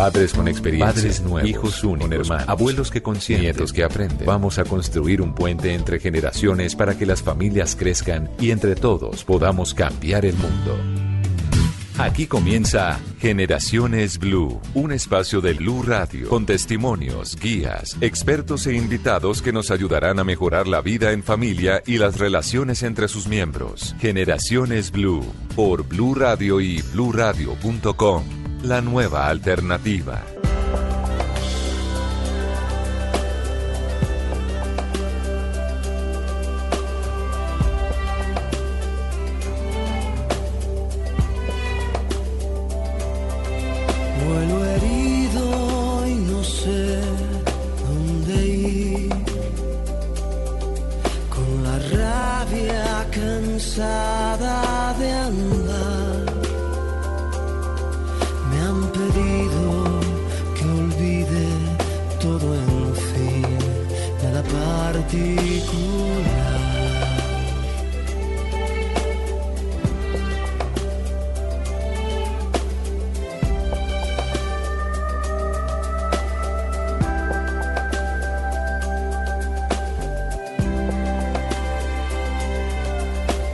Padres con experiencia. Padres nuevos. Hijos únicos. hermanos. Abuelos que consienten. Nietos que aprenden. Vamos a construir un puente entre generaciones para que las familias crezcan y entre todos podamos cambiar el mundo. Aquí comienza Generaciones Blue, un espacio de Blue Radio con testimonios, guías, expertos e invitados que nos ayudarán a mejorar la vida en familia y las relaciones entre sus miembros. Generaciones Blue por Blue Radio y bluradio.com, la nueva alternativa. Vuelo herido y no sé dónde ir. Con la rabia cansada de andar.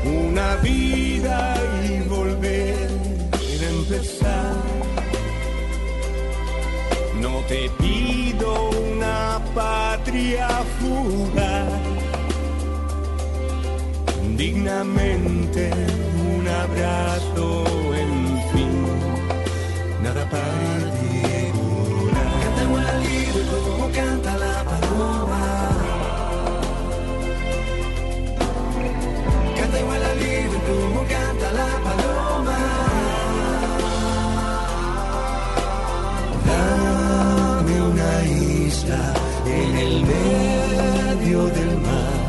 Una vida y volver a empezar. No te pido una patria fugaz, dignamente un abrazo, en fin, nada particular. Canta igual como canta en el medio del mar.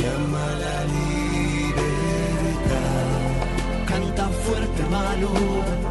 Llama la libertad. Canta fuerte, malo.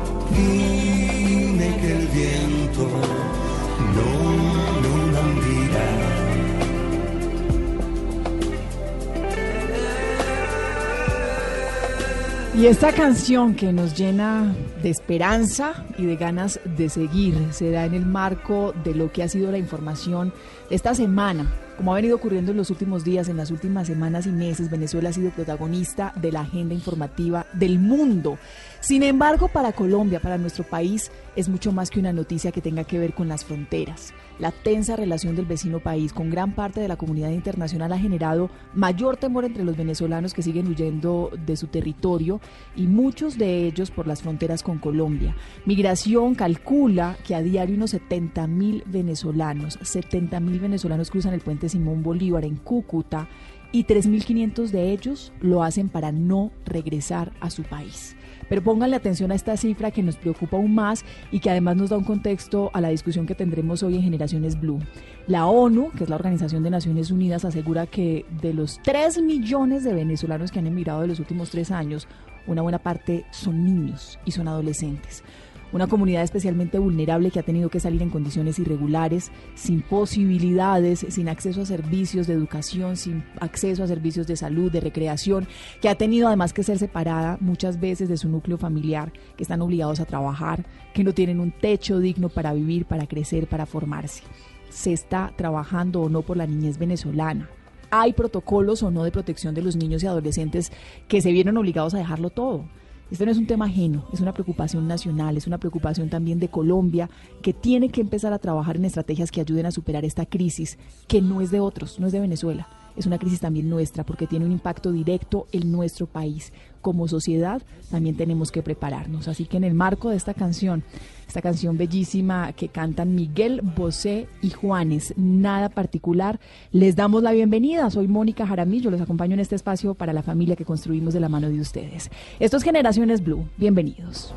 Y esta canción que nos llena de esperanza y de ganas de seguir se da en el marco de lo que ha sido la información esta semana. Como ha venido ocurriendo en los últimos días, en las últimas semanas y meses, Venezuela ha sido protagonista de la agenda informativa del mundo. Sin embargo, para Colombia, para nuestro país, es mucho más que una noticia que tenga que ver con las fronteras. La tensa relación del vecino país con gran parte de la comunidad internacional ha generado mayor temor entre los venezolanos que siguen huyendo de su territorio y muchos de ellos por las fronteras con Colombia. Migración calcula que a diario unos 70 mil venezolanos, 70 mil venezolanos cruzan el puente Simón Bolívar en Cúcuta y 3.500 de ellos lo hacen para no regresar a su país. Pero pónganle atención a esta cifra que nos preocupa aún más y que además nos da un contexto a la discusión que tendremos hoy en Generaciones Blue. La ONU, que es la Organización de Naciones Unidas, asegura que de los 3 millones de venezolanos que han emigrado de los últimos tres años, una buena parte son niños y son adolescentes una comunidad especialmente vulnerable que ha tenido que salir en condiciones irregulares, sin posibilidades, sin acceso a servicios de educación, sin acceso a servicios de salud, de recreación, que ha tenido además que ser separada muchas veces de su núcleo familiar, que están obligados a trabajar, que no tienen un techo digno para vivir, para crecer, para formarse. Se está trabajando o no por la niñez venezolana. Hay protocolos o no de protección de los niños y adolescentes que se vieron obligados a dejarlo todo. Esto no es un tema ajeno, es una preocupación nacional, es una preocupación también de Colombia, que tiene que empezar a trabajar en estrategias que ayuden a superar esta crisis, que no es de otros, no es de Venezuela, es una crisis también nuestra, porque tiene un impacto directo en nuestro país. Como sociedad también tenemos que prepararnos. Así que en el marco de esta canción, esta canción bellísima que cantan Miguel Bosé y Juanes, nada particular, les damos la bienvenida. Soy Mónica Jaramillo, los acompaño en este espacio para la familia que construimos de la mano de ustedes. Esto es Generaciones Blue. Bienvenidos.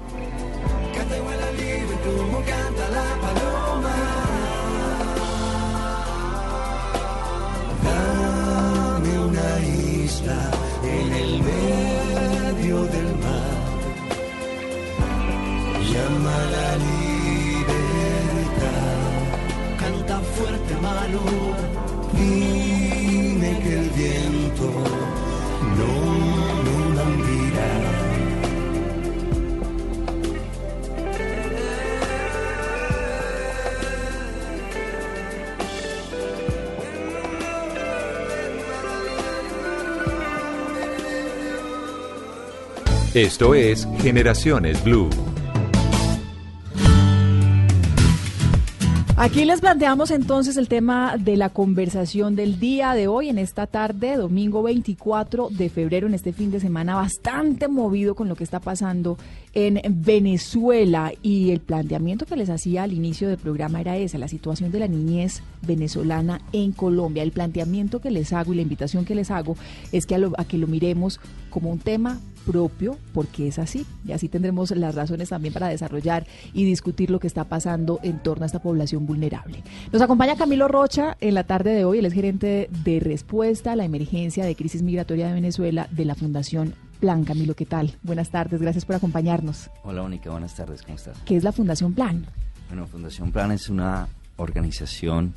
En el medio del mar. Llama la libertad. Canta fuerte, malo. Esto es Generaciones Blue. Aquí les planteamos entonces el tema de la conversación del día de hoy, en esta tarde, domingo 24 de febrero, en este fin de semana bastante movido con lo que está pasando en Venezuela. Y el planteamiento que les hacía al inicio del programa era ese, la situación de la niñez venezolana en Colombia. El planteamiento que les hago y la invitación que les hago es que a, lo- que lo miremos como un tema propio, porque es así. Y así tendremos las razones también para desarrollar y discutir lo que está pasando en torno a esta población vulnerable. Nos acompaña Camilo Rocha en la tarde de hoy, él es gerente de respuesta a la emergencia de crisis migratoria de Venezuela de la Fundación Plan. Camilo, ¿qué tal? Buenas tardes, gracias por acompañarnos. Hola, Mónica, buenas tardes, ¿cómo estás? ¿Qué es la Fundación Plan? Bueno, Fundación Plan es una organización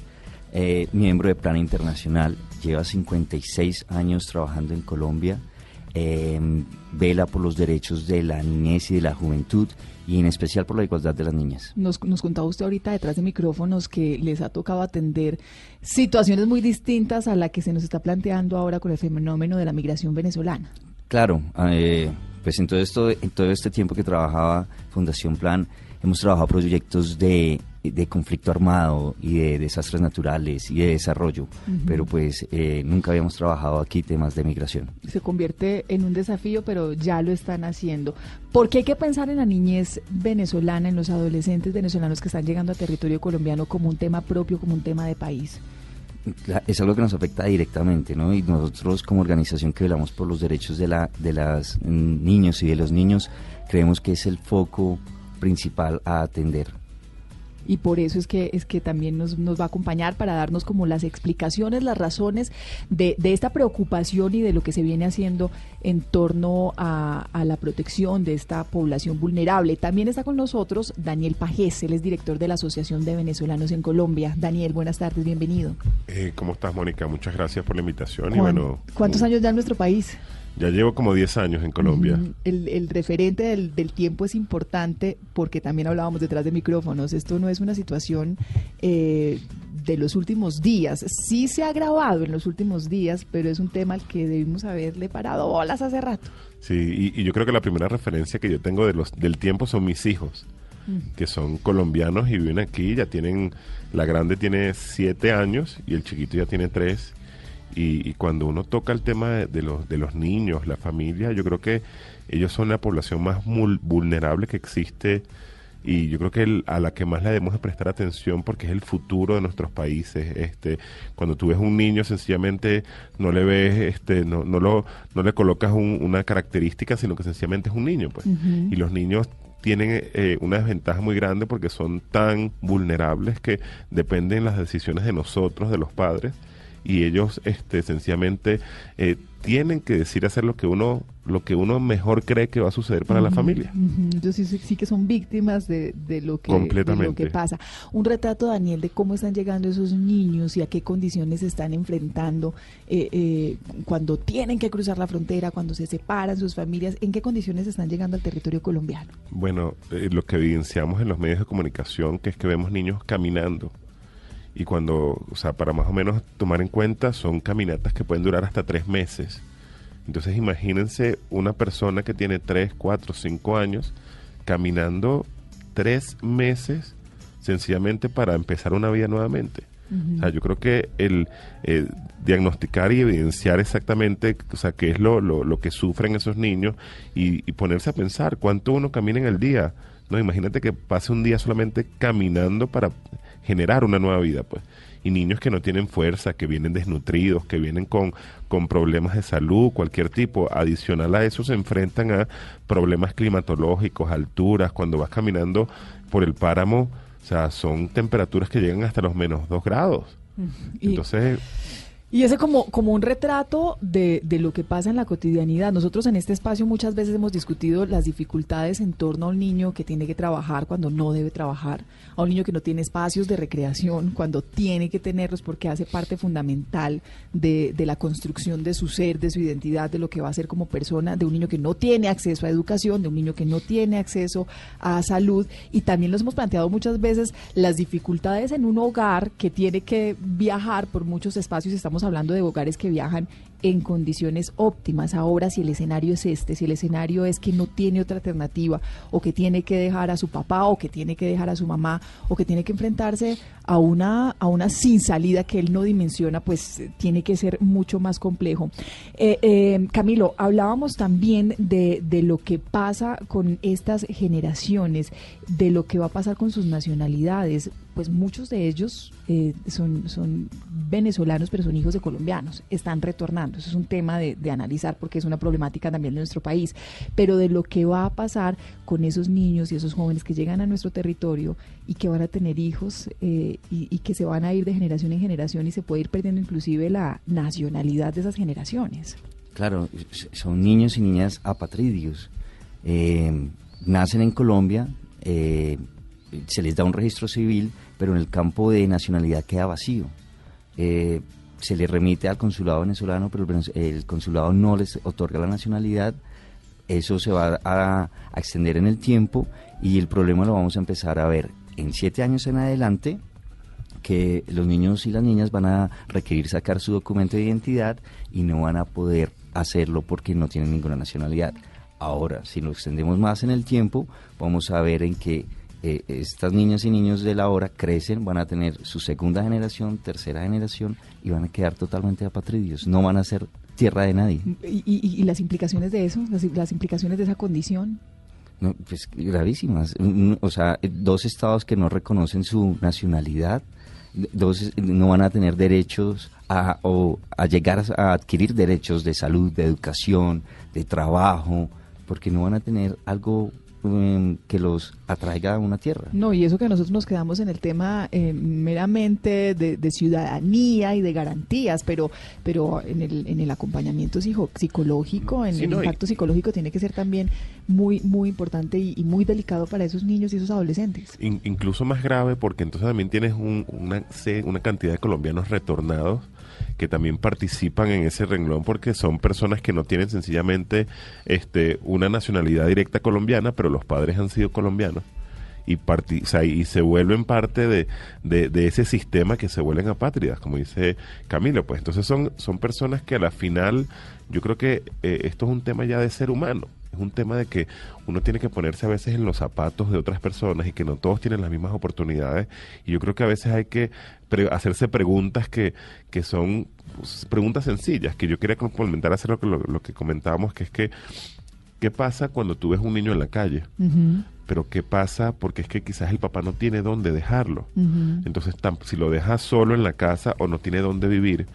eh, miembro de Plan Internacional, lleva 56 años trabajando en Colombia, eh, vela por los derechos de la niñez y de la juventud y en especial por la igualdad de las niñas. Nos, nos contaba usted ahorita detrás de micrófonos que les ha tocado atender situaciones muy distintas a la que se nos está planteando ahora con el fenómeno de la migración venezolana. Claro, eh, pues en todo, esto, en todo este tiempo que trabajaba Fundación Plan, hemos trabajado proyectos de, de conflicto armado y de desastres naturales y de desarrollo, pero pues eh, nunca habíamos trabajado aquí temas de migración. Se convierte en un desafío, pero ya lo están haciendo. ¿Por qué hay que pensar en la niñez venezolana, en los adolescentes venezolanos que están llegando a territorio colombiano como un tema propio, como un tema de país? Es algo que nos afecta directamente, ¿no? Y nosotros como organización que velamos por los derechos de la de las niños y de los niños creemos que es el foco principal a atender. Y por eso es que es que también nos, nos va a acompañar para darnos como las explicaciones, las razones de, de esta preocupación y de lo que se viene haciendo en torno a, a la protección de esta población vulnerable. También está con nosotros Daniel Pajés, él es director de la Asociación de Venezolanos en Colombia. Daniel, buenas tardes, bienvenido. Eh, ¿Cómo estás, Mónica? Muchas gracias por la invitación. Y ¿Cuán- bueno, ¿Cuántos años ya en nuestro país? Ya llevo como 10 años en Colombia. Mm, El, el referente del, del tiempo es importante porque también hablábamos detrás de micrófonos. Esto no es una situación eh, de los últimos días. Sí se ha agravado en los últimos días, pero es un tema al que debimos haberle parado bolas hace rato. Sí, y, y yo creo que la primera referencia que yo tengo de los, del tiempo son mis hijos, que son colombianos y viven aquí. Ya tienen, la grande tiene 7 años y el chiquito ya tiene 3. Y, y cuando uno toca el tema de, de los, de los niños, la familia, yo creo que ellos son la población más vulnerable que existe y yo creo que el- a la que más le debemos de prestar atención porque es el futuro de nuestros países. Este cuando tú ves un niño sencillamente no le ves este no no lo no le colocas un- una característica sino que sencillamente es un niño pues. Y los niños tienen eh, una desventaja muy grande porque son tan vulnerables que dependen las decisiones de nosotros de los padres y ellos este sencillamente eh, tienen que decir hacer lo que uno lo que uno mejor cree que va a suceder para la familia Ujú, Ellos sí, sí- sí que son víctimas de, de lo que, de lo que pasa. Un retrato, Daniel, de cómo están llegando esos niños y a qué condiciones se están enfrentando eh, eh, cuando tienen que cruzar la frontera, cuando se separan sus familias, en qué condiciones están llegando al territorio colombiano. Bueno, eh, lo que evidenciamos en los medios de comunicación, que es que vemos niños caminando. Y cuando, o sea, para más o menos tomar en cuenta, son caminatas que pueden durar hasta tres meses. Entonces imagínense una persona que tiene tres, cuatro, cinco años caminando tres meses sencillamente para empezar una vida nuevamente. O sea, yo creo que el eh, diagnosticar y evidenciar exactamente, o sea, qué es lo, lo, lo que sufren esos niños y, y ponerse a pensar cuánto uno camina en el día. No, imagínate que pase un día solamente caminando para generar una nueva vida, pues. Y niños que no tienen fuerza, que vienen desnutridos, que vienen con, con problemas de salud, cualquier tipo. Adicional a eso se enfrentan a problemas climatológicos, alturas. Cuando vas caminando por el páramo, o sea, son temperaturas que llegan hasta los menos dos grados. Y- Entonces, Y ese como, como un retrato de, de lo que pasa en la cotidianidad. Nosotros en este espacio muchas veces hemos discutido las dificultades en torno a un niño que tiene que trabajar cuando no debe trabajar, a un niño que no tiene espacios de recreación cuando tiene que tenerlos porque hace parte fundamental de, de la construcción de su ser, de su identidad, de lo que va a ser como persona, de un niño que no tiene acceso a educación, de un niño que no tiene acceso a salud. Y también nos hemos planteado muchas veces las dificultades en un hogar que tiene que viajar por muchos espacios. Estamos hablando de hogares que viajan en condiciones óptimas. Ahora, si el escenario es este, si el escenario es que no tiene otra alternativa, o que tiene que dejar a su papá, o que tiene que dejar a su mamá, o que tiene que enfrentarse a una, a una sin salida que él no dimensiona, pues eh, tiene que ser mucho más complejo. Eh, eh, Camilo, hablábamos también de, de lo que pasa con estas generaciones, de lo que va a pasar con sus nacionalidades pues muchos de ellos eh, son, son venezolanos, pero son hijos de colombianos, están retornando. Eso es un tema de, de, analizar porque es una problemática también de nuestro país. Pero de lo que va a pasar con esos niños y esos jóvenes que llegan a nuestro territorio y que van a tener hijos eh, y, que se van a ir de generación en generación y se puede ir perdiendo inclusive la nacionalidad de esas generaciones. Claro, son niños y niñas apatridios. Eh, nacen en Colombia, se les da un registro civil, pero en el campo de nacionalidad queda vacío. Eh, se le remite al consulado venezolano, pero el, consulado no les otorga la nacionalidad. Eso se va a, a, extender en el tiempo y el problema lo vamos a empezar a ver en siete años en adelante, que los niños y las niñas van a requerir sacar su documento de identidad y no van a poder hacerlo porque no tienen ninguna nacionalidad. Ahora, si lo extendemos más en el tiempo, vamos a ver en que eh, estas niñas y niños de la hora crecen, van a tener su segunda generación, tercera generación y van a quedar totalmente apatridios, no van a ser tierra de nadie. ¿Y, y, y las implicaciones de eso, las, las, implicaciones de esa condición? No, pues gravísimas. O sea, dos estados que no reconocen su nacionalidad, dos no van a tener derechos a, o a llegar a adquirir derechos de salud, de educación, de trabajo, porque no van a tener algo que los atraiga a una tierra. No, y eso que nosotros nos quedamos en el tema eh, meramente de, de, ciudadanía y de garantías, pero pero en el, en el acompañamiento psicológico, en sí, el no, impacto y... psicológico tiene que ser también muy muy importante y, y, muy delicado para esos niños y esos adolescentes. In, incluso más grave porque entonces también tienes un, una, una cantidad de colombianos retornados que también participan en ese renglón porque son personas que no tienen sencillamente este, una nacionalidad directa colombiana, pero los padres han sido colombianos. Y, sea, y, se vuelven parte de, de, de, ese sistema que se vuelven apátridas, como dice Camilo. Pues entonces son, son personas que a la final, yo creo que eh, esto es un tema ya de ser humano es un tema de que uno tiene que ponerse a veces en los zapatos de otras personas y que no todos tienen las mismas oportunidades. Y yo creo que a veces hay que pre hacerse preguntas que, que son pues, preguntas sencillas, que yo quería complementar hacer lo que, lo, lo que comentábamos, que es que, ¿qué pasa cuando tú ves un niño en la calle? Uh -huh pero ¿qué pasa? Porque es que quizás el papá no tiene dónde dejarlo. Uh -huh. Entonces, si lo deja solo en la casa o no tiene dónde vivir,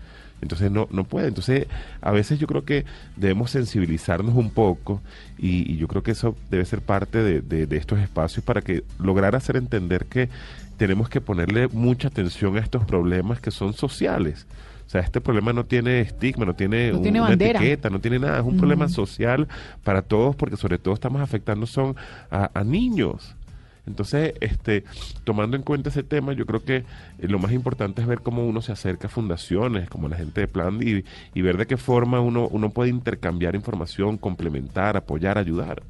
entonces no, no puede. Entonces, a veces yo creo que debemos sensibilizarnos un poco y, y yo creo que eso debe ser parte de, de, de, estos espacios para que lograr hacer entender que tenemos que ponerle mucha atención a estos problemas que son sociales. O sea, este problema no tiene estigma, no tiene, no un, tiene una etiqueta, no tiene nada. Es un uh -huh. problema social para todos porque sobre todo estamos afectando son a, a niños. Entonces, este, tomando en cuenta ese tema, yo creo que eh, lo más importante es ver cómo uno se acerca a fundaciones, como la gente de Plan, y, y ver de qué forma uno, uno puede intercambiar información, complementar, apoyar, ayudar.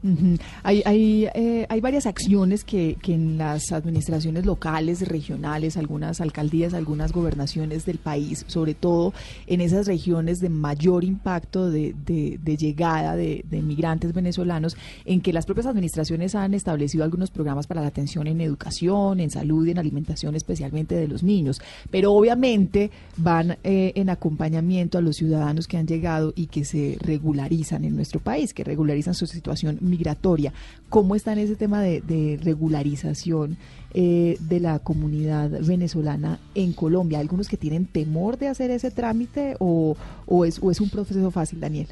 Hay, hay, eh, hay varias acciones que, que en las administraciones locales, regionales, algunas alcaldías, algunas gobernaciones del país, sobre todo en esas regiones de mayor impacto de, de, de llegada de, de migrantes venezolanos, en que las propias administraciones han establecido algunos programas para la atención en educación, en salud y en alimentación especialmente de los niños. Pero obviamente van eh, en acompañamiento a los ciudadanos que han llegado y que se regularizan en nuestro país, que regularizan su situación migratoria. ¿Cómo está en ese tema de, regularización eh, de la comunidad venezolana en Colombia? ¿Algunos que tienen temor de hacer ese trámite o, o, es, o es un proceso fácil, Daniel?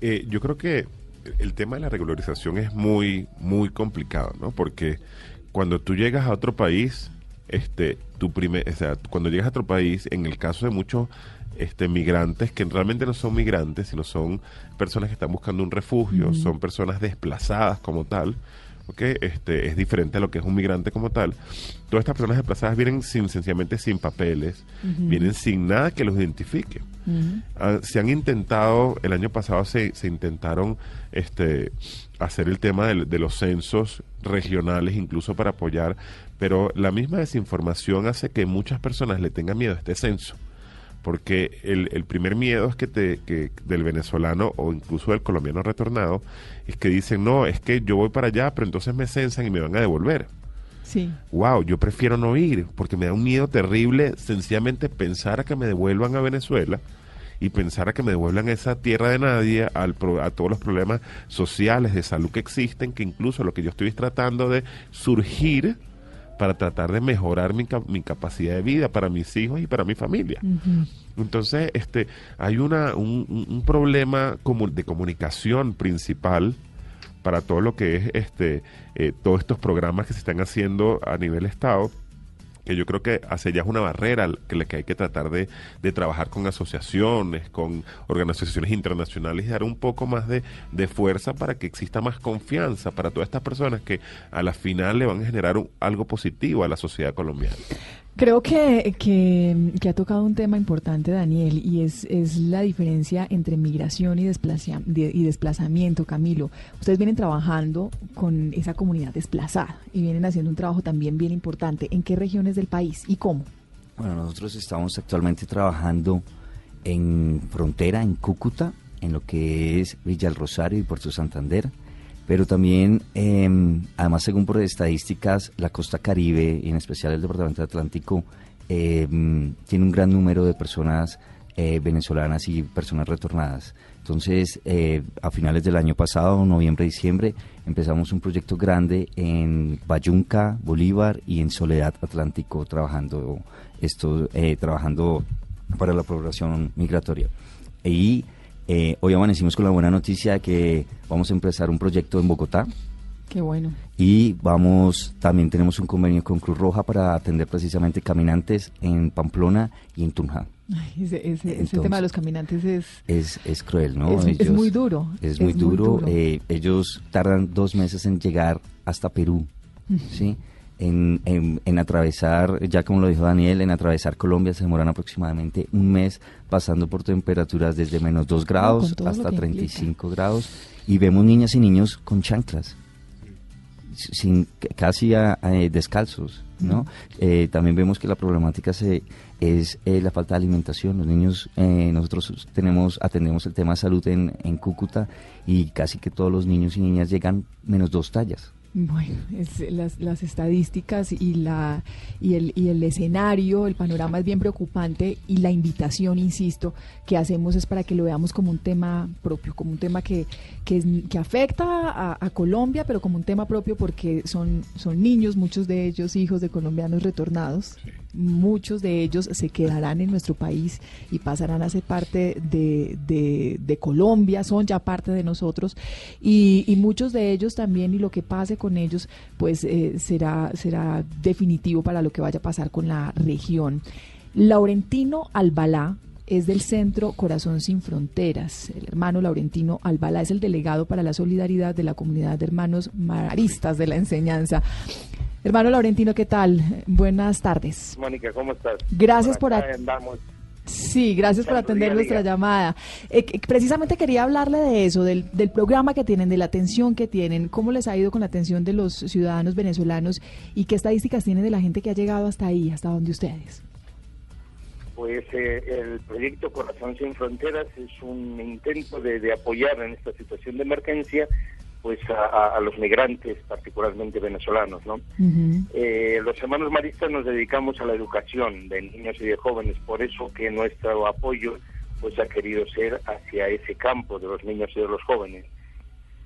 Eh, yo creo que el tema de la regularización es muy, muy complicado, ¿no? Porque cuando tú llegas a otro país, este, tu primer, o sea, cuando llegas a otro país, en el caso de muchos este, migrantes que realmente no son migrantes, sino son personas que están buscando un refugio, uh -huh. son personas desplazadas como tal, ¿okay? este, es diferente a lo que es un migrante como tal. Todas estas personas desplazadas vienen sin, sencillamente sin papeles, uh -huh. vienen sin nada que los identifique. Uh -huh. ah, se han intentado, el año pasado se, se intentaron este, hacer el tema de, de, los censos regionales, incluso para apoyar, pero la misma desinformación hace que muchas personas le tengan miedo a este censo Porque el, el primer miedo es que, te, que del venezolano o incluso del colombiano retornado es que dicen, no, es que yo voy para allá, pero entonces me censan y me van a devolver. Sí. Wow, yo prefiero no ir porque me da un miedo terrible sencillamente pensar a que me devuelvan a Venezuela y pensar a que me devuelvan a esa tierra de nadie, al pro- a todos los problemas sociales de salud que existen, que incluso lo que yo estoy tratando de surgir para tratar de mejorar mi, mi capacidad de vida para mis hijos y para mi familia. Entonces, este, hay una, un, un- un problema como de comunicación principal para todo lo que es este, eh, todos estos programas que se están haciendo a nivel Estado, que yo creo que hacia allá es una barrera que, que hay que tratar de, de trabajar con asociaciones, con organizaciones internacionales y dar un poco más de, de fuerza para que exista más confianza para todas estas personas que a la final le van a generar un- algo positivo a la sociedad colombiana. Creo que, que, que ha tocado un tema importante, Daniel, y es, es la diferencia entre migración y, desplacia- de- y desplazamiento, Camilo. Ustedes vienen trabajando con esa comunidad desplazada y vienen haciendo un trabajo también bien importante. ¿En qué regiones del país y cómo? Bueno, nosotros estamos actualmente trabajando en frontera, en Cúcuta, en lo que es Villa El Rosario y Puerto Santander, pero también, eh, además según por estadísticas, la costa caribe y en especial el Departamento Atlántico eh, tiene un gran número de personas eh, venezolanas y personas retornadas. Entonces, eh, a finales del año pasado, noviembre, diciembre, empezamos un proyecto grande en Bayunca, Bolívar y en Soledad Atlántico, trabajando esto, eh, trabajando para la población migratoria. Y eh, hoy amanecimos con la buena noticia de que vamos a empezar un proyecto en Bogotá, Qué bueno. y vamos, también tenemos un convenio con Cruz Roja para atender precisamente caminantes en Pamplona y en Tunja. Ay, ese, ese- ese Entonces- tema de los caminantes es... Es, es cruel, ¿no? Es- es muy duro, Es muy es muy duro. duro. eh, ellos tardan dos meses en llegar hasta Perú, ¿sí? En, en, en atravesar, ya como lo dijo Daniel, en atravesar Colombia se demoran aproximadamente un mes pasando por temperaturas desde menos 2 grados lo hasta que 35 grados y vemos niñas y niños con chanclas sin casi a- a, descalzos, ¿no? Eh, también vemos que la problemática se es eh, la falta de alimentación. Los niños, eh, nosotros tenemos atendemos el tema de salud en, en Cúcuta y casi que todos los niños y niñas llegan menos dos tallas. Bueno, es- las, las estadísticas y, la, y, el, y el escenario, el panorama es bien preocupante y la invitación, insisto, que hacemos es para que lo veamos como un tema propio, como un tema que, que, que afecta a, a Colombia, pero como un tema propio porque son, son niños, muchos de ellos hijos de colombianos retornados, muchos de ellos se quedarán en nuestro país y pasarán a ser parte de, de, Colombia, son ya parte de nosotros y, y muchos de ellos también y lo que pase con ellos pues eh, será, será definitivo para lo que vaya a pasar con la región. Laurentino Albalá es del Centro Corazón Sin Fronteras. El hermano Laurentino Albalá es el delegado para la solidaridad de la comunidad de hermanos maristas de la enseñanza. Hermano Laurentino, ¿qué tal? Buenas tardes. Mónica, ¿cómo estás? Gracias por andamos. Sí, gracias por atender nuestra llamada. Eh, precisamente quería hablarle de eso, del, del programa que tienen, de la atención que tienen, cómo les ha ido con la atención de los ciudadanos venezolanos y qué estadísticas tienen de la gente que ha llegado hasta ahí, hasta donde ustedes. Pues eh, el proyecto Corazón Sin Fronteras es un intento de, de apoyar en esta situación de emergencia pues a, a- los migrantes, particularmente venezolanos, ¿no? Eh, los hermanos maristas nos dedicamos a la educación de niños y de jóvenes, por eso que nuestro apoyo pues ha querido ser hacia ese campo de los niños y de los jóvenes.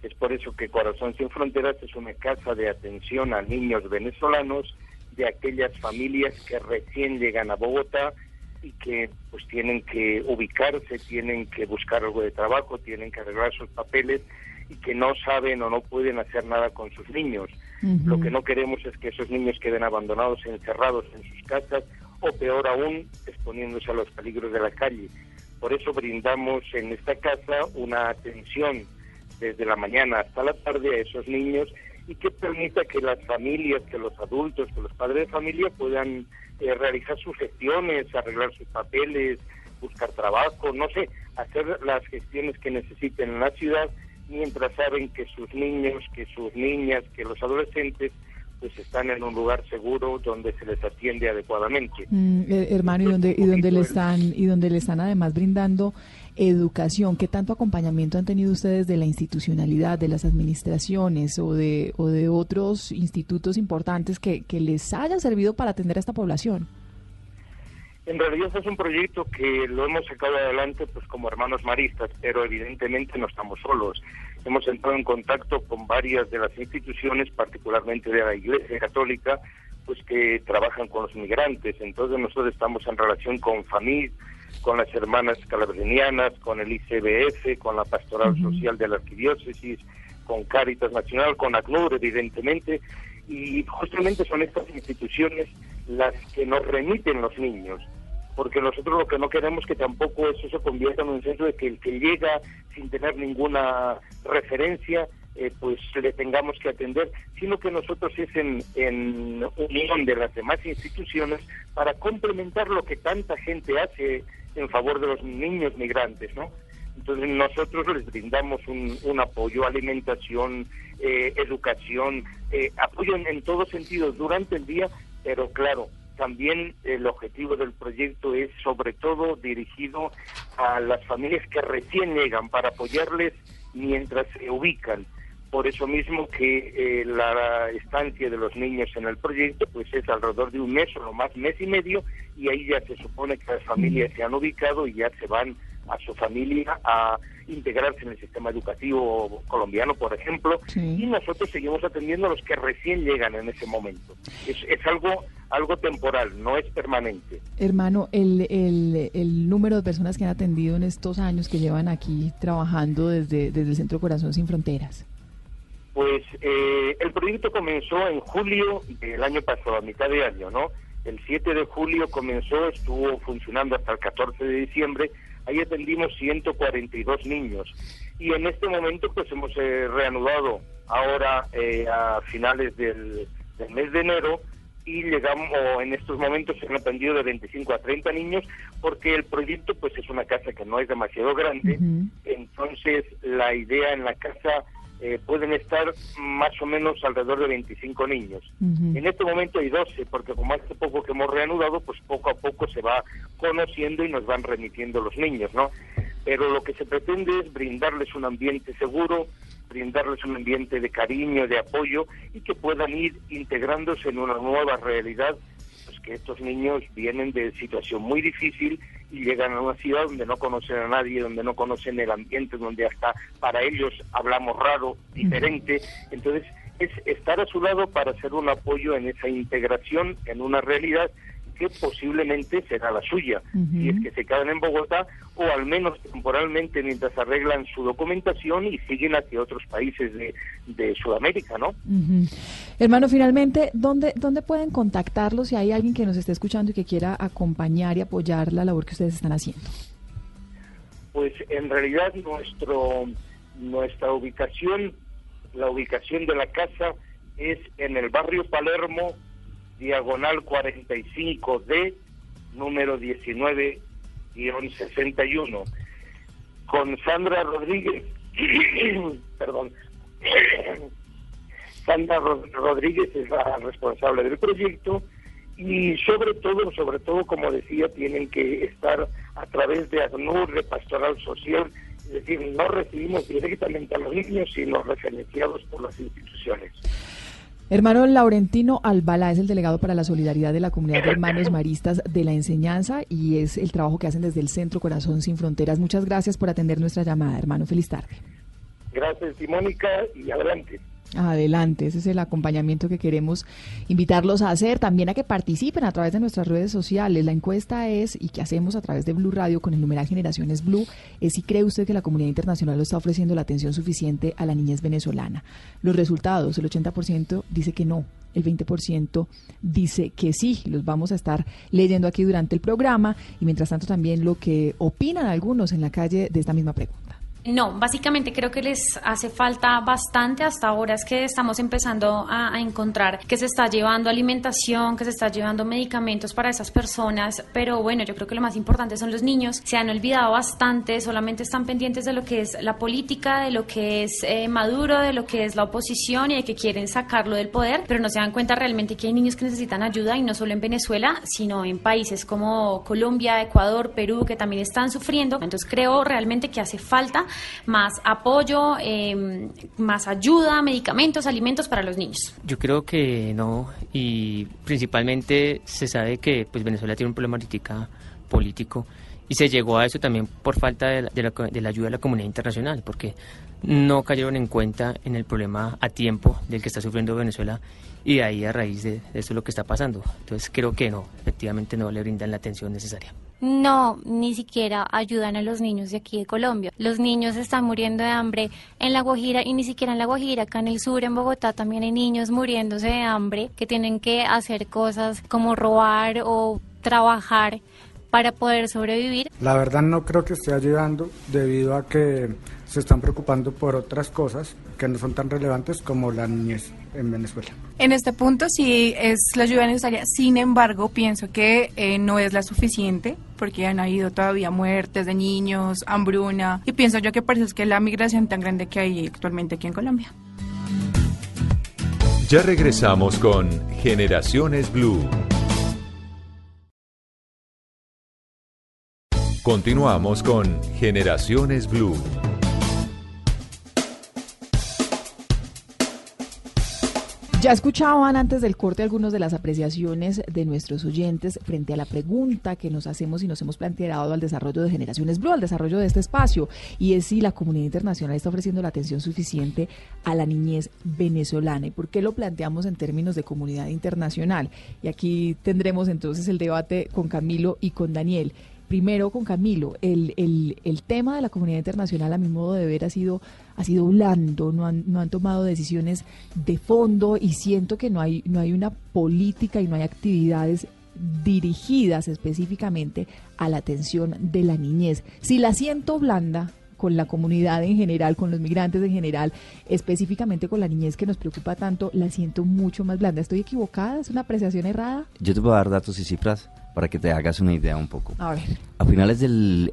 Es por eso que Corazón Sin Fronteras es una casa de atención a niños venezolanos de aquellas familias que recién llegan a Bogotá y que pues tienen que ubicarse, tienen que buscar algo de trabajo, tienen que arreglar sus papeles y que no saben o no pueden hacer nada con sus niños. Lo que no queremos es que esos niños queden abandonados, encerrados en sus casas o peor aún, exponiéndose a los peligros de la calle. Por eso brindamos en esta casa una atención desde la mañana hasta la tarde a esos niños y que permita que las familias, que los adultos, que los padres de familia puedan eh, realizar sus gestiones, arreglar sus papeles, buscar trabajo, no sé, hacer las gestiones que necesiten en la ciudad mientras saben que sus niños, que sus niñas, que los adolescentes pues están en un lugar seguro donde se les atiende adecuadamente. Mm, eh, hermano, y donde, y donde le están, y donde le están además brindando educación, ¿qué tanto acompañamiento han tenido ustedes de la institucionalidad, de las administraciones o de, o de otros institutos importantes que, que les haya servido para atender a esta población? En realidad es un proyecto que lo hemos sacado adelante pues como hermanos maristas, pero evidentemente no estamos solos. Hemos entrado en contacto con varias de las instituciones, particularmente de la Iglesia Católica, pues que trabajan con los migrantes. Entonces nosotros estamos en relación con FAMID, con las hermanas calabrinianas, con el ICBF, con la Pastoral Social de la Arquidiócesis, con Cáritas Nacional, con ACNUR, evidentemente, y justamente son estas instituciones las que nos remiten los niños porque nosotros lo que no queremos que tampoco eso se convierta en un centro de que el que llega sin tener ninguna referencia eh, pues le tengamos que atender, sino que nosotros es en, unión de las demás instituciones para complementar lo que tanta gente hace en favor de los niños migrantes, ¿no? Entonces nosotros les brindamos un, un apoyo, alimentación, eh, educación, eh, apoyo en todos sentidos durante el día, pero claro, también el objetivo del proyecto es sobre todo dirigido a las familias que recién llegan para apoyarles mientras se ubican. Por eso mismo que eh, la estancia de los niños en el proyecto pues es alrededor de un mes o lo más mes y medio y ahí ya se supone que las familias se han ubicado y ya se van a su familia a integrarse en el sistema educativo colombiano, por ejemplo, y nosotros seguimos atendiendo a los que recién llegan en ese momento. Es, es algo algo temporal, no es permanente. Hermano, el, el, el número de personas que han atendido en estos años que llevan aquí trabajando desde, desde el Centro Corazón Sin Fronteras. Pues eh, el proyecto comenzó en julio del año pasado, a mitad de año, ¿no? El 7 de julio comenzó, estuvo funcionando hasta el 14 de diciembre, ahí atendimos 142 niños. Y en este momento pues hemos eh, reanudado ahora eh, a finales del, del mes de enero y llegamos en estos momentos se han atendido de 25 a 30 niños porque el proyecto pues es una casa que no es demasiado grande entonces la idea en la casa eh, pueden estar más o menos alrededor de 25 niños. En este momento hay 12 porque como hace poco que hemos reanudado pues poco a poco se va conociendo y nos van remitiendo los niños no pero lo que se pretende es brindarles un ambiente seguro brindarles un ambiente de cariño, de apoyo y que puedan ir integrándose en una nueva realidad, pues que estos niños vienen de situación muy difícil y llegan a una ciudad donde no conocen a nadie, donde no conocen el ambiente, donde hasta para ellos hablamos raro, diferente. Entonces, es estar a su lado para hacer un apoyo en esa integración en una realidad que posiblemente será la suya, si es que se quedan en Bogotá o al menos temporalmente mientras arreglan su documentación y siguen hacia otros países de, de Sudamérica, ¿no? Hermano, finalmente, ¿dónde, ¿dónde pueden contactarlos si hay alguien que nos esté escuchando y que quiera acompañar y apoyar la labor que ustedes están haciendo? Pues en realidad nuestro nuestra ubicación, la ubicación de la casa es en el barrio Palermo, diagonal 45D, número 19-61. Con Sandra Rodríguez, perdón, Sandra Ro- Rodríguez es la responsable del proyecto y sobre todo, sobre todo, como decía, tienen que estar a través de ACNUR, de Pastoral Social, es decir, no recibimos directamente a los niños, sino referenciados por las instituciones. Hermano Laurentino Albalá es el delegado para la solidaridad de la comunidad de hermanos maristas de la enseñanza y es el trabajo que hacen desde el Centro Corazón Sin Fronteras. Muchas gracias por atender nuestra llamada, hermano. Feliz tarde. Gracias, Simónica, y adelante. Adelante, ese es el acompañamiento que queremos invitarlos a hacer, también a que participen a través de nuestras redes sociales. La encuesta es, y que hacemos a través de Blue Radio con el numeral Generaciones Blue, es si cree usted que la comunidad internacional está ofreciendo la atención suficiente a la niñez venezolana. Los resultados, el 80% dice que no, el 20% dice que sí. Los vamos a estar leyendo aquí durante el programa y mientras tanto también lo que opinan algunos en la calle de esta misma pregunta. No, básicamente creo que les hace falta bastante hasta ahora es que estamos empezando a, encontrar que se está llevando alimentación, que se está llevando medicamentos para esas personas, pero bueno, yo creo que lo más importante son los niños. Se han olvidado bastante, solamente están pendientes de lo que es la política, de lo que es eh, Maduro, de lo que es la oposición y de que quieren sacarlo del poder, pero no se dan cuenta realmente que hay niños que necesitan ayuda y no solo en Venezuela, sino en países como Colombia, Ecuador, Perú, que también están sufriendo. Entonces creo realmente que hace falta más apoyo, eh, más ayuda, medicamentos, alimentos para los niños. Yo creo que no, y principalmente se sabe que pues Venezuela tiene un problema político y se llegó a eso también por falta de la, de, la, de la, ayuda de la comunidad internacional, porque no cayeron en cuenta en el problema a tiempo del que está sufriendo Venezuela y de ahí a raíz de, de eso es lo que está pasando. Entonces creo que no, efectivamente no le brindan la atención necesaria. No, ni siquiera ayudan a los niños de aquí de Colombia. Los niños están muriendo de hambre en La Guajira y ni siquiera en La Guajira, acá en el sur, en Bogotá, también hay niños muriéndose de hambre que tienen que hacer cosas como robar o trabajar para poder sobrevivir. La verdad no creo que esté ayudando debido a que se están preocupando por otras cosas que no son tan relevantes como la niñez en Venezuela. En este punto sí es la ayuda necesaria, sin embargo pienso que eh, no es la suficiente porque han habido todavía muertes de niños, hambruna y pienso yo que por eso es que la migración tan grande que hay actualmente aquí en Colombia. Ya regresamos con Generaciones Blue. Continuamos con Generaciones Blue. Ya escuchaban antes del corte algunas de las apreciaciones de nuestros oyentes frente a la pregunta que nos hacemos y nos hemos planteado al desarrollo de Generaciones Blue, al desarrollo de este espacio, y es si la comunidad internacional está ofreciendo la atención suficiente a la niñez venezolana. ¿Y por qué lo planteamos en términos de comunidad internacional? Y aquí tendremos entonces el debate con Camilo y con Daniel primero con Camilo, el, el, el, tema de la comunidad internacional a mi modo de ver ha sido, ha sido blando, no han, no han tomado decisiones de fondo y siento que no hay, no hay una política y no hay actividades dirigidas específicamente a la atención de la niñez. Si la siento blanda, con la comunidad en general, con los migrantes en general, específicamente con la niñez que nos preocupa tanto, la siento mucho más blanda. ¿Estoy equivocada? ¿Es una apreciación errada? Yo te a dar datos y cifras para que te hagas una idea un poco. A ver. A finales del...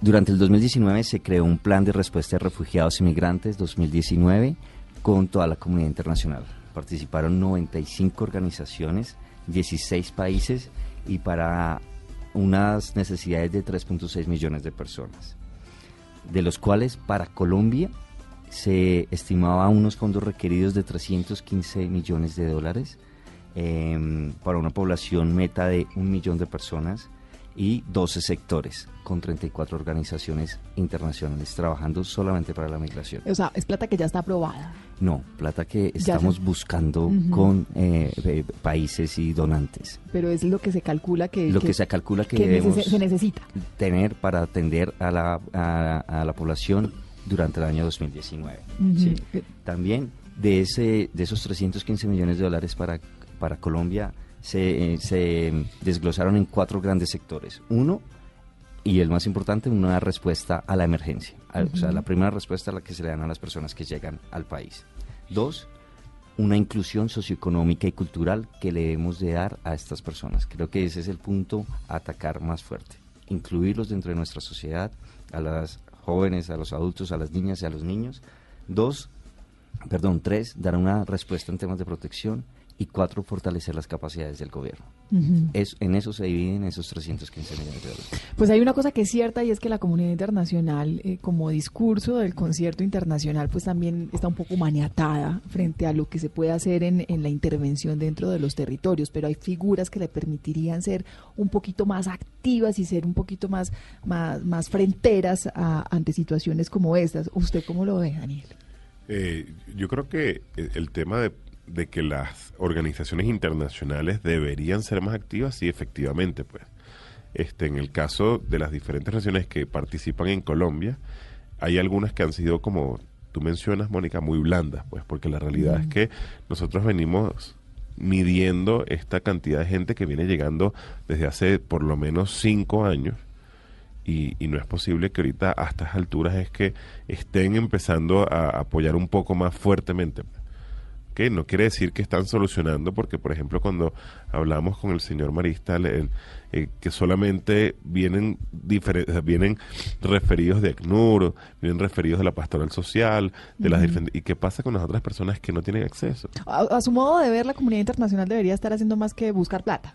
Durante el 2019 se creó un plan de respuesta a refugiados y migrantes 2019 con toda la comunidad internacional. Participaron 95 organizaciones, 16 países y para unas necesidades de 3.6 millones de personas, de los cuales para Colombia se estimaba unos fondos requeridos de 315 millones de dólares eh, para una población meta de un millón de personas y 12 sectores con 34 organizaciones internacionales trabajando solamente para la migración. O sea, es plata que ya está aprobada. No, plata que estamos buscando uh -huh. con eh, eh, países y donantes. Pero es lo que se calcula que... Lo que, que se calcula que, que debemos se necesita. tener para atender a la, a, a la población durante el año 2019. Uh -huh. ¿sí? También de, ese, de esos 315 millones de dólares para para Colombia se, eh, se, desglosaron en cuatro grandes sectores. Uno, y el más importante, una respuesta a la emergencia. Uh -huh. O sea, la primera respuesta a la que se le dan a las personas que llegan al país. Dos, una inclusión socioeconómica y cultural que le debemos de dar a estas personas. Creo que ese es el punto a atacar más fuerte. Incluirlos dentro de nuestra sociedad, a las jóvenes, a los adultos, a las niñas y a los niños. Dos, perdón, tres, dar una respuesta en temas de protección y cuatro, fortalecer las capacidades del gobierno. Uh -huh. es, en eso se dividen esos 315 millones de dólares. Pues hay una cosa que es cierta y es que la comunidad internacional, eh, como discurso del concierto internacional, pues también está un poco maniatada frente a lo que se puede hacer en, en, la intervención dentro de los territorios, pero hay figuras que le permitirían ser un poquito más activas y ser un poquito más, más, más fronteras a, ante situaciones como estas. ¿Usted cómo lo ve, Daniel? Eh, yo creo que el tema de de que las organizaciones internacionales deberían ser más activas, sí, efectivamente, pues. Este, en el caso de las diferentes naciones que participan en Colombia, hay algunas que han sido, como tú mencionas, Mónica, muy blandas, pues, porque la realidad mm. es que nosotros venimos midiendo esta cantidad de gente que viene llegando desde hace por lo menos cinco años y, y no es posible que ahorita a estas alturas es que estén empezando a apoyar un poco más fuertemente que no quiere decir que están solucionando, porque por ejemplo cuando hablamos con el señor Marista, el- eh, que solamente vienen vienen referidos de ACNUR, vienen referidos de la pastoral social, de las y qué pasa con las otras personas que no tienen acceso. A, a su modo de ver, la comunidad internacional debería estar haciendo más que buscar plata.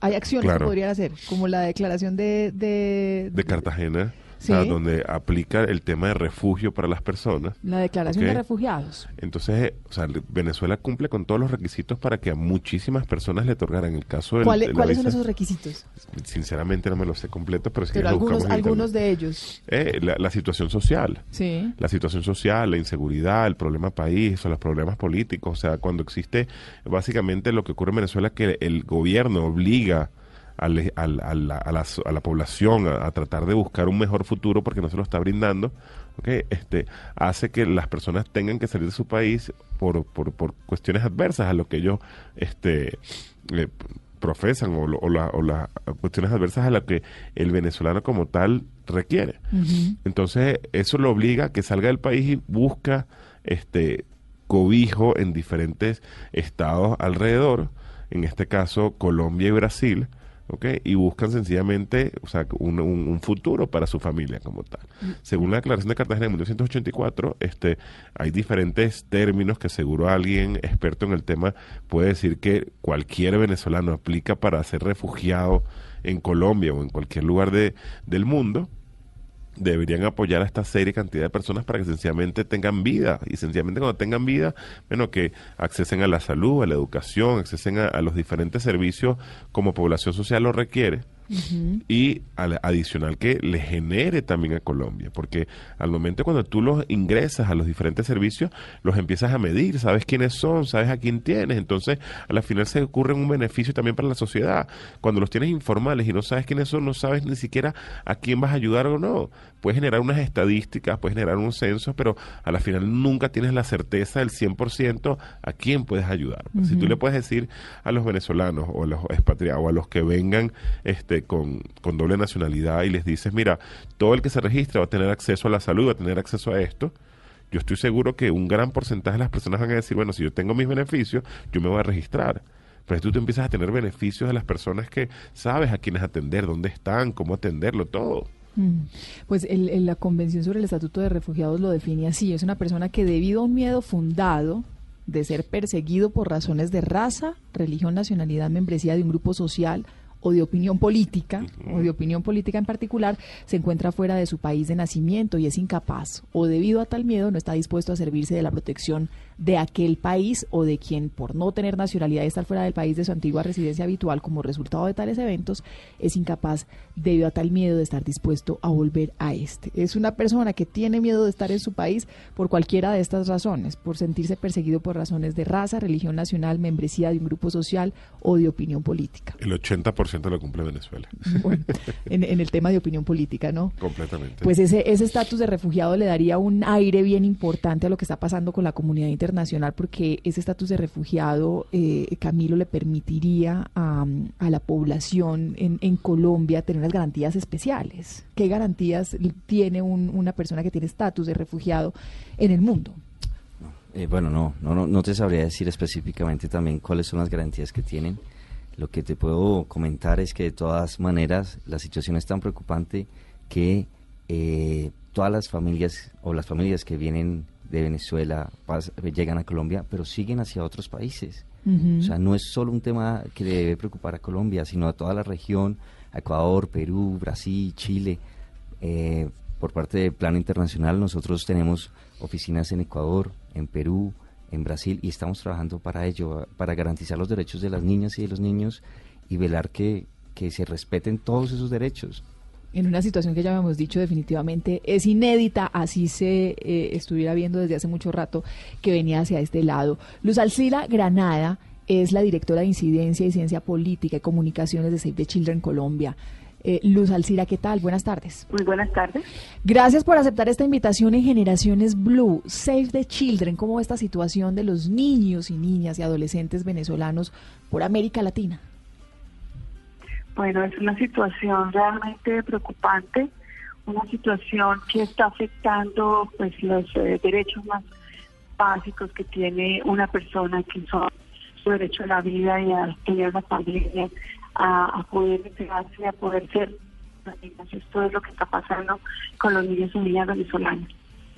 Hay acciones Claro. que podrían hacer, como la declaración de... de, de Cartagena, o sea, Sí. donde aplica el tema de refugio para las personas. la declaración de refugiados. Entonces, eh, o sea, le- Venezuela cumple con todos los requisitos para que a muchísimas personas le otorgaran el caso del, ¿Cuáles- de la ¿Cuáles son esos requisitos? Sinceramente no me lo sé completo, pero si Pero algunos, algunos de ellos. Eh, la, la situación social. Sí. La situación social, la inseguridad, el problema país, o los problemas políticos. O sea, cuando existe básicamente lo que ocurre en Venezuela, que el gobierno obliga al- al- a, la, a la- a la población a, a tratar de buscar un mejor futuro porque no se lo está brindando, ¿ok? este, hace que las personas tengan que salir de su país por, por, por cuestiones adversas a lo que ellos este, eh, profesan o, lo- o la- o las cuestiones adversas a las que el venezolano como tal requiere. Entonces, eso lo obliga a que salga del país y busca este cobijo en diferentes estados alrededor, en este caso Colombia y Brasil, ¿ok? Y buscan sencillamente, o sea, un, un- un futuro para su familia como tal. Según la declaración de Cartagena de 1984, este, hay diferentes términos que seguro alguien experto en el tema puede decir que cualquier venezolano aplica para ser refugiado en Colombia o en cualquier lugar de, del mundo, deberían apoyar a esta serie cantidad de personas para que sencillamente tengan vida. Y sencillamente cuando tengan vida, bueno, que accesen a la salud, a la educación, accesen a, a los diferentes servicios como población social lo requiere y al- adicional que le genere también a Colombia, porque al momento cuando tú los ingresas a los diferentes servicios, los empiezas a medir, sabes quiénes son, sabes a quién tienes, entonces a la final se ocurre un beneficio también para la sociedad. Cuando los tienes informales y no sabes quiénes son, no sabes ni siquiera a quién vas a ayudar o no. Puedes generar unas estadísticas, puedes generar un censo, pero a la final nunca tienes la certeza del 100% a quién puedes ayudar. Si tú le puedes decir a los venezolanos o a los expatriados o a los que vengan este con, con doble nacionalidad y les dices, mira, todo el que se registra va a tener acceso a la salud, va a tener acceso a esto. Yo estoy seguro que un gran porcentaje de las personas van a decir, bueno, si yo tengo mis beneficios, yo me voy a registrar. Pero tú te empiezas a tener beneficios de las personas que sabes a quiénes atender, dónde están, cómo atenderlo, todo. Mm. Pues el- la Convención sobre el Estatuto de Refugiados lo define así. Es una persona que debido a un miedo fundado de ser perseguido por razones de raza, religión, nacionalidad, membresía de un grupo social o de opinión política, o de opinión política en particular, se encuentra fuera de su país de nacimiento y es incapaz, o debido a tal miedo no está dispuesto a servirse de la protección de aquel país o de quien por no tener nacionalidad y estar fuera del país de su antigua residencia habitual como resultado de tales eventos, es incapaz debido a tal miedo de estar dispuesto a volver a este. Es una persona que tiene miedo de estar en su país por cualquiera de estas razones, por sentirse perseguido por razones de raza, religión nacional, membresía de un grupo social o de opinión política. El 80% lo cumple Venezuela. Bueno, en, en el tema de opinión política, ¿no? Completamente. Pues ese ese estatus de refugiado le daría un aire bien importante a lo que está pasando con la comunidad internacional, porque ese estatus de refugiado, eh, Camilo, le permitiría a, a la población en, en Colombia tener unas garantías especiales. ¿Qué garantías tiene un- una persona que tiene estatus de refugiado en el mundo? Eh, bueno, no, no, no, no te sabría decir específicamente también cuáles son las garantías que tienen. Lo que te puedo comentar es que de todas maneras la situación es tan preocupante que eh, todas las familias o las familias que vienen de Venezuela pas- llegan a Colombia, pero siguen hacia otros países. O sea, no es solo un tema que le debe preocupar a Colombia, sino a toda la región, Ecuador, Perú, Brasil, Chile. Eh, por parte del Plano Internacional, nosotros tenemos oficinas en Ecuador, en Perú, en Brasil, y estamos trabajando para ello, para garantizar los derechos de las niñas y de los niños y velar que, que se respeten todos esos derechos. En una situación que ya habíamos dicho definitivamente es inédita, así se eh, estuviera viendo desde hace mucho rato que venía hacia este lado. Luz Alcila Granada es la directora de Incidencia y Ciencia Política y Comunicaciones de Save the Children Colombia. Eh, Luz Alcira, ¿qué tal? Buenas tardes. Muy buenas tardes. Gracias por aceptar esta invitación en Generaciones Blue. Save the Children, ¿cómo va esta situación de los niños y niñas y adolescentes venezolanos por América Latina? Bueno, es una situación realmente preocupante una situación que está afectando pues los eh, derechos más básicos que tiene una persona, que son su derecho a la vida y a tener una familia, a, a poder integrarse, a poder ser. Esto es lo que está pasando con los niños y niñas venezolanos.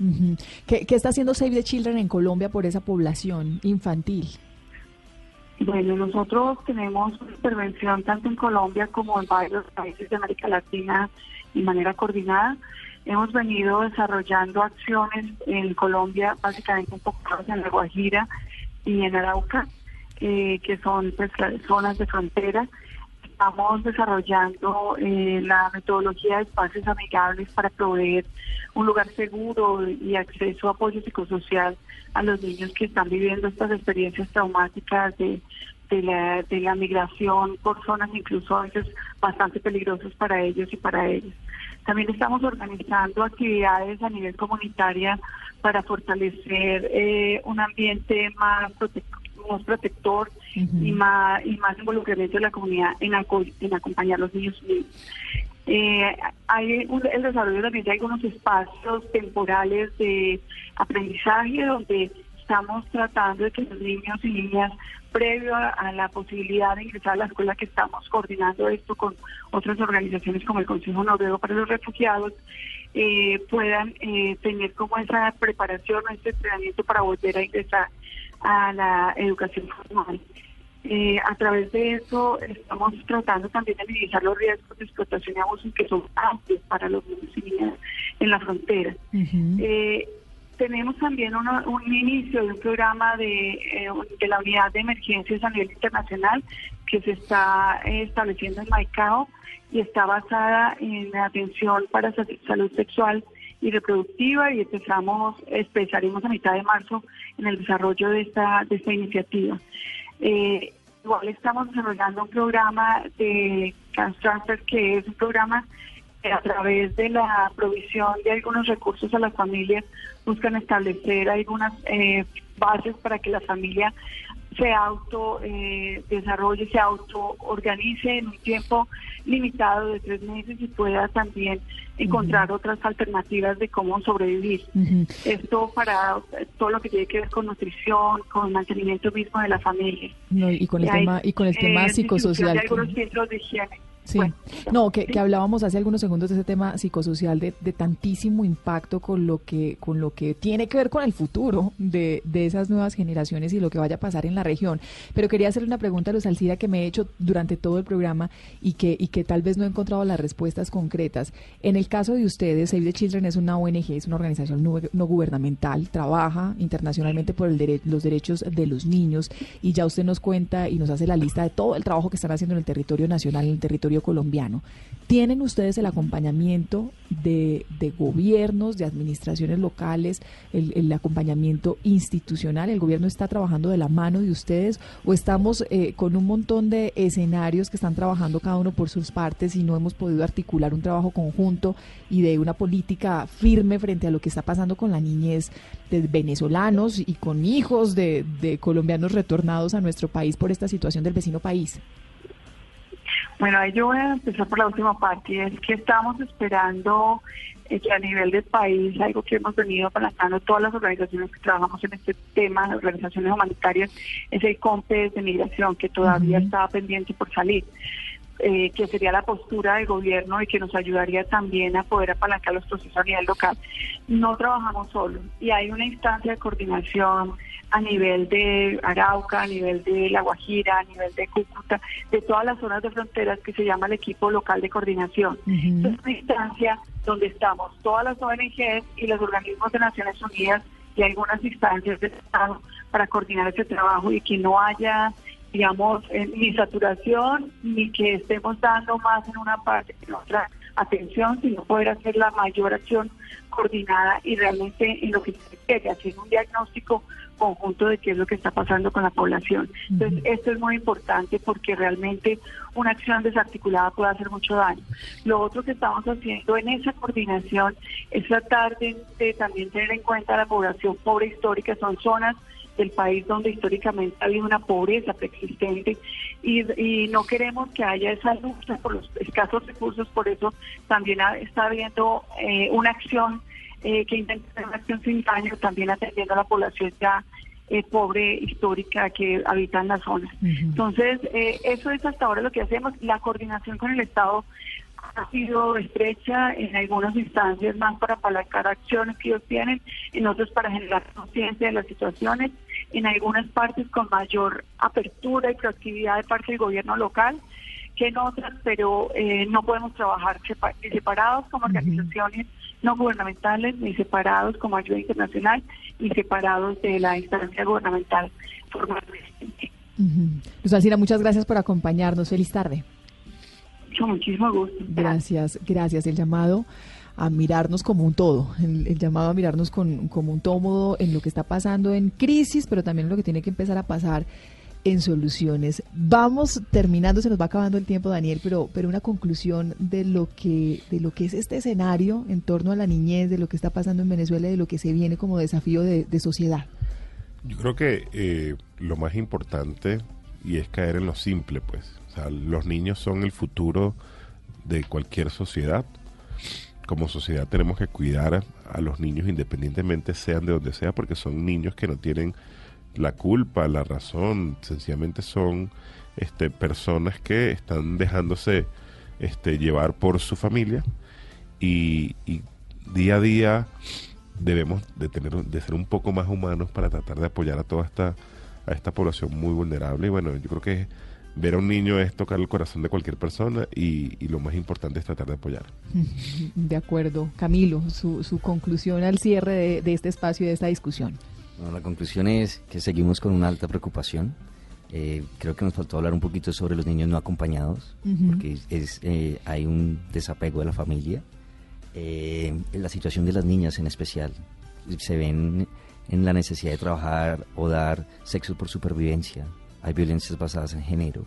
Ujú. ¿Qué, qué está haciendo Save the Children en Colombia por esa población infantil? Bueno, nosotros tenemos intervención tanto en Colombia como en varios países de América Latina de manera coordinada. Hemos venido desarrollando acciones en Colombia, básicamente enfocadas en La Guajira y en Arauca, eh, que son pues, zonas de frontera. Estamos desarrollando eh, la metodología de espacios amigables para proveer un lugar seguro y acceso a apoyo psicosocial a los niños que están viviendo estas experiencias traumáticas de, de, la, de la migración por zonas incluso a veces bastante peligrosas para ellos y para ellas. También estamos organizando actividades a nivel comunitaria para fortalecer eh, un ambiente más, prote- más protector y más y más involucramiento de la comunidad en, aco- en acompañar a los niños. Eh, hay un- el desarrollo también de algunos espacios temporales de aprendizaje donde estamos tratando de que los niños y niñas, previo a, a la posibilidad de ingresar a la escuela, que estamos coordinando esto con otras organizaciones como el Consejo Noruego para los Refugiados, eh, puedan eh, tener como esa preparación o ese entrenamiento para volver a ingresar a la educación formal. Eh, a través de eso estamos tratando también de minimizar los riesgos de explotación y abuso que son amplios para los niños y niñas en la frontera. Eh, tenemos también una- un inicio de un programa de, eh, de la unidad de emergencias a nivel internacional que se está eh, estableciendo en Maicao y está basada en atención para sa- salud sexual y reproductiva y empezamos, empezaremos a mitad de marzo en el desarrollo de esta, de esta iniciativa. Eh, igual estamos desarrollando un programa de Cancer Transfer que es un programa que a través de la provisión de algunos recursos a las familias buscan establecer algunas eh, bases para que la familia se auto eh, desarrolle, se auto organice en un tiempo limitado de tres meses y pueda también encontrar otras alternativas de cómo sobrevivir. Esto para todo lo que tiene que ver con nutrición, con mantenimiento mismo de la familia. No, y con el Y hay, tema y con el tema eh, psicosocial. de algunos centros de higiene. Sí, no, que, que hablábamos hace algunos segundos de ese tema psicosocial de, de tantísimo impacto con lo que con lo que tiene que ver con el futuro de, de esas nuevas generaciones y lo que vaya a pasar en la región. Pero quería hacerle una pregunta a los Alcira que me he hecho durante todo el programa y que y que tal vez no he encontrado las respuestas concretas. En el caso de ustedes, Save the Children es una ONG, es una organización no, no gubernamental, trabaja internacionalmente por el dere- los derechos de los niños y ya usted nos cuenta y nos hace la lista de todo el trabajo que están haciendo en el territorio nacional, en el territorio colombiano. ¿Tienen ustedes el acompañamiento de, gobiernos, de administraciones locales, el, acompañamiento institucional? ¿El gobierno está trabajando de la mano de ustedes o estamos eh, con un montón de escenarios que están trabajando cada uno por sus partes y no hemos podido articular un trabajo conjunto y de una política firme frente a lo que está pasando con la niñez de venezolanos y con hijos de colombianos retornados a nuestro país por esta situación del vecino país? Bueno, ahí yo voy a empezar por la última parte, y es que estamos esperando eh, que a nivel del país, algo que hemos venido apalancando todas las organizaciones que trabajamos en este tema, las organizaciones humanitarias, es el COMPES de migración, que todavía está pendiente por salir. Eh, que sería la postura del gobierno y que nos ayudaría también a poder apalancar los procesos a nivel local. No trabajamos solos y hay una instancia de coordinación a nivel de Arauca, a nivel de La Guajira, a nivel de Cúcuta, de todas las zonas de fronteras que se llama el equipo local de coordinación. Es una instancia donde estamos todas las ONGs y los organismos de Naciones Unidas y algunas instancias del Estado para coordinar ese trabajo y que no haya digamos, eh, ni saturación, ni que estemos dando más en una parte que en otra atención, sino poder hacer la mayor acción coordinada y realmente en lo que se quiere, hacer un diagnóstico conjunto de qué es lo que está pasando con la población. Entonces, esto es muy importante porque realmente una acción desarticulada puede hacer mucho daño. Lo otro que estamos haciendo en esa coordinación es tratar de, de también tener en cuenta la población pobre histórica, son zonas del país donde históricamente ha habido una pobreza preexistente y, y no queremos que haya esa lucha por los escasos recursos, por eso también está habiendo eh, una acción eh, que intenta hacer una acción sin daño, también atendiendo a la población ya eh, pobre histórica que habita en la zona. Entonces, eh, eso es hasta ahora lo que hacemos. La coordinación con el Estado ha sido estrecha en algunas instancias más para apalancar acciones que ellos tienen, en otras para generar conciencia de las situaciones, en algunas partes con mayor apertura y proactividad de parte del gobierno local que en otras, pero eh, no podemos trabajar separados como organizaciones no gubernamentales, ni separados como ayuda internacional, ni separados de la instancia gubernamental formalmente. Luz Alcina, muchas gracias por acompañarnos. Feliz tarde. Con muchísimo gusto. Gracias, gracias. El llamado a mirarnos como un todo, el, llamado a mirarnos con, como un todo en lo que está pasando en crisis, pero también en lo que tiene que empezar a pasar en soluciones. Vamos terminando, se nos va acabando el tiempo, Daniel, pero, pero una conclusión de lo que, de lo que es este escenario en torno a la niñez, de lo que está pasando en Venezuela de lo que se viene como desafío de, de sociedad. Yo creo que eh, lo más importante y es caer en lo simple, pues. O sea, los niños son el futuro de cualquier sociedad. Como sociedad tenemos que cuidar a, los niños independientemente sean de donde sea, porque son niños que no tienen la culpa, la razón, sencillamente son este, personas que están dejándose este, llevar por su familia y, y día a día debemos de tener de ser un poco más humanos para tratar de apoyar a toda esta a esta población muy vulnerable. Y bueno yo creo que ver a un niño es tocar el corazón de cualquier persona y, y lo más importante es tratar de apoyar De acuerdo. Camilo, su, su conclusión al cierre de, de este espacio y de esta discusión. Bueno, la conclusión es que seguimos con una alta preocupación. Eh, creo que nos faltó hablar un poquito sobre los niños no acompañados, Ujú. porque es, eh, hay un desapego de la familia. Eh, la situación de las niñas en especial se ven en la necesidad de trabajar o dar sexo por supervivencia. Hay violencias basadas en género,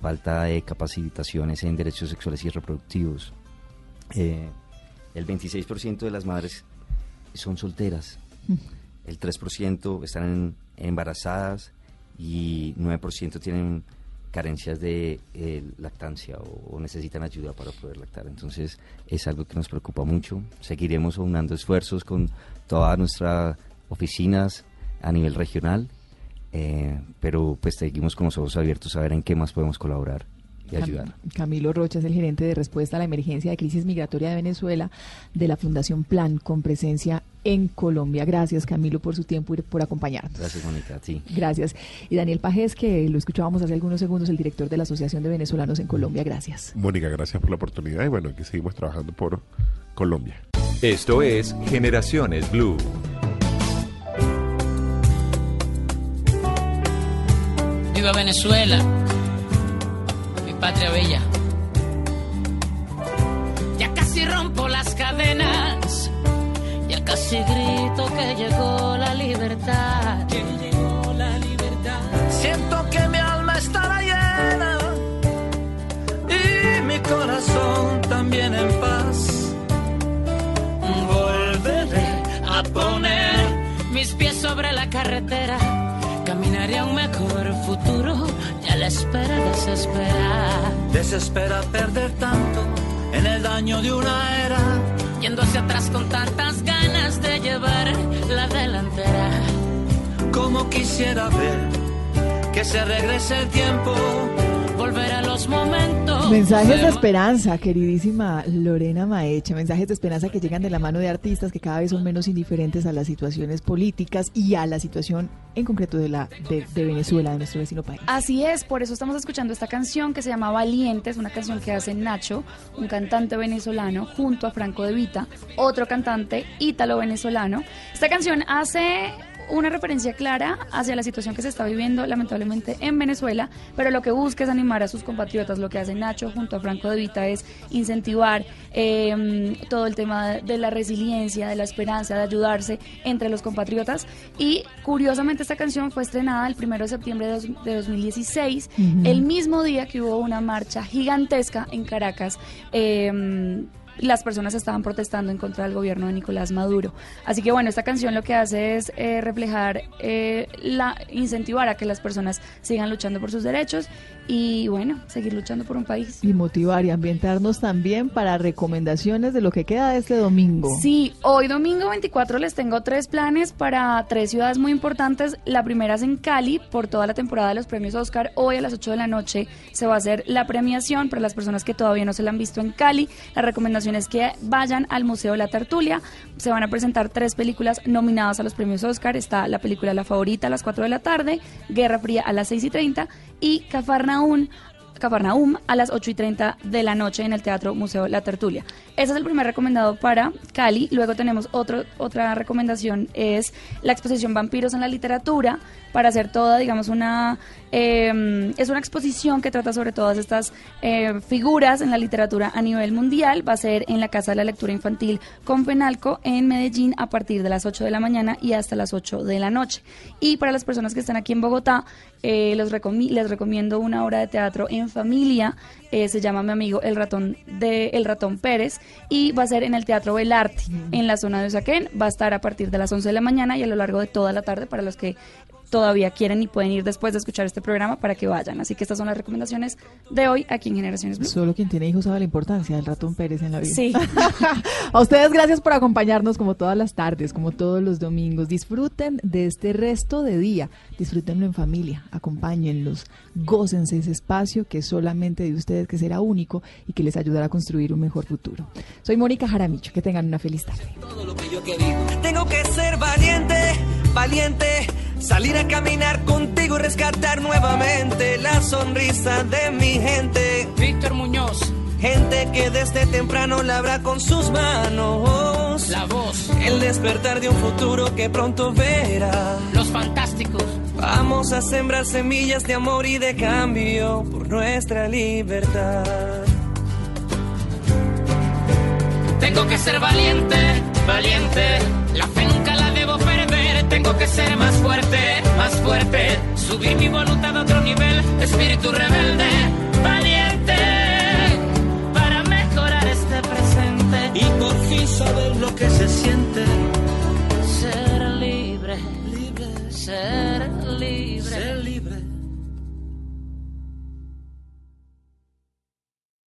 falta de capacitaciones en derechos sexuales y reproductivos. Eh, el 26% de las madres son solteras, el 3% están embarazadas y 9% tienen carencias de eh, lactancia o, o necesitan ayuda para poder lactar. Entonces es algo que nos preocupa mucho. Seguiremos aunando esfuerzos con todas nuestras oficinas a nivel regional, eh, pero pues seguimos con los ojos abiertos a ver en qué más podemos colaborar y Cam- ayudar. Camilo Rocha es el gerente de respuesta a la emergencia de crisis migratoria de Venezuela de la Fundación Plan con presencia en Colombia. Gracias Camilo por su tiempo y por acompañarnos. Gracias, Mónica. ti. Gracias. Y Daniel Pajés, que lo escuchábamos hace algunos segundos, el director de la Asociación de Venezolanos en Colombia. Gracias. Mónica gracias por la oportunidad y bueno aquí seguimos trabajando por Colombia Esto es Generaciones Blue. Viva Venezuela, mi patria bella. Ya casi rompo las cadenas, ya casi grito que llegó la libertad. Que llegó la libertad. Siento que mi alma estará llena y mi corazón también en paz. Volveré a poner mis pies sobre la carretera. Y a la espera desespera. Desespera perder tanto en el daño de una era. Yendo hacia atrás con tantas ganas de llevar la delantera. Como quisiera ver que se regrese el tiempo, volver a los momentos. Mensajes de esperanza, queridísima Lorena Maecha, mensajes de esperanza que llegan de la mano de artistas que cada vez son menos indiferentes a las situaciones políticas y a la situación en concreto de la de, de Venezuela, de nuestro vecino país. Así es, por eso estamos escuchando esta canción que se llama Valientes, una canción que hace Nacho, un cantante venezolano, junto a Franco De Vita, otro cantante ítalo-venezolano. Esta canción hace una referencia clara hacia la situación que se está viviendo lamentablemente en Venezuela, pero lo que busca es animar a sus compatriotas. Lo que hace Nacho junto a Franco De Vita es incentivar eh, todo el tema de la resiliencia, de la esperanza, de ayudarse entre los compatriotas. Y curiosamente esta canción fue estrenada el 1 de septiembre de, dos- de 2016, Ujú. el mismo día que hubo una marcha gigantesca en Caracas. eh, las personas estaban protestando en contra del gobierno de Nicolás Maduro. Así que bueno, esta canción lo que hace es eh, reflejar, eh, la incentivar a que las personas sigan luchando por sus derechos y bueno, seguir luchando por un país. Y motivar y ambientarnos también para recomendaciones de lo que queda de este domingo. Sí, hoy domingo 24 les tengo tres planes para tres ciudades muy importantes. La primera es en Cali, por toda la temporada de los premios Oscar. Hoy a las 8 de la noche se va a hacer la premiación para las personas que todavía no se la han visto en Cali. La recomendación es que vayan al Museo de la Tertulia. Se van a presentar tres películas nominadas a los premios Oscar. Está la película La Favorita a las 4 de la tarde, Guerra Fría a las 6 y 30 y Cafarnaún Cafarnaum a las 8 y 30 de la noche en el Teatro Museo La Tertulia. Ese es el primer recomendado para Cali. Luego tenemos otro, otra recomendación, es la exposición Vampiros en la Literatura, para hacer toda, digamos, una... Eh, es una exposición que trata sobre todas estas eh, figuras en la literatura a nivel mundial. Va a ser en la Casa de la Lectura Infantil con Penalco en Medellín a partir de las 8 de la mañana y hasta las 8 de la noche. Y para las personas que están aquí en Bogotá, eh, les, les recomiendo una obra de teatro en familia eh, se llama mi amigo El Ratón de El Ratón Pérez y va a ser en el Teatro Belarte, en la zona de Usaquén. Va a estar a partir de las 11 de la mañana y a lo largo de toda la tarde para los que todavía quieren y pueden ir después de escuchar este programa para que vayan. Así que estas son las recomendaciones de hoy aquí en Generaciones Blue. Solo quien tiene hijos sabe la importancia del ratón Pérez en la vida. Sí. a ustedes gracias por acompañarnos como todas las tardes, como todos los domingos. Disfruten de este resto de día. Disfrútenlo en familia, acompáñenlos, gócense ese espacio que es solamente de ustedes, que será único y que les ayudará a construir un mejor futuro. Soy Mónica Jaramicho, que tengan una feliz tarde. Tengo que ser valiente, valiente, salir a caminar contigo y rescatar nuevamente la sonrisa de mi gente. Víctor Muñoz. Gente que desde temprano labra con sus manos. La voz. El despertar de un futuro que pronto verá. Los fantásticos. Vamos a sembrar semillas de amor y de cambio por nuestra libertad. Tengo que ser valiente, valiente. La fe nunca la debo perder tengo que ser más fuerte, más fuerte. Subir mi voluntad a otro nivel, espíritu rebelde, valiente, para mejorar este presente. Y por fin saber lo que se siente. Ser libre, libre, ser libre, ser libre.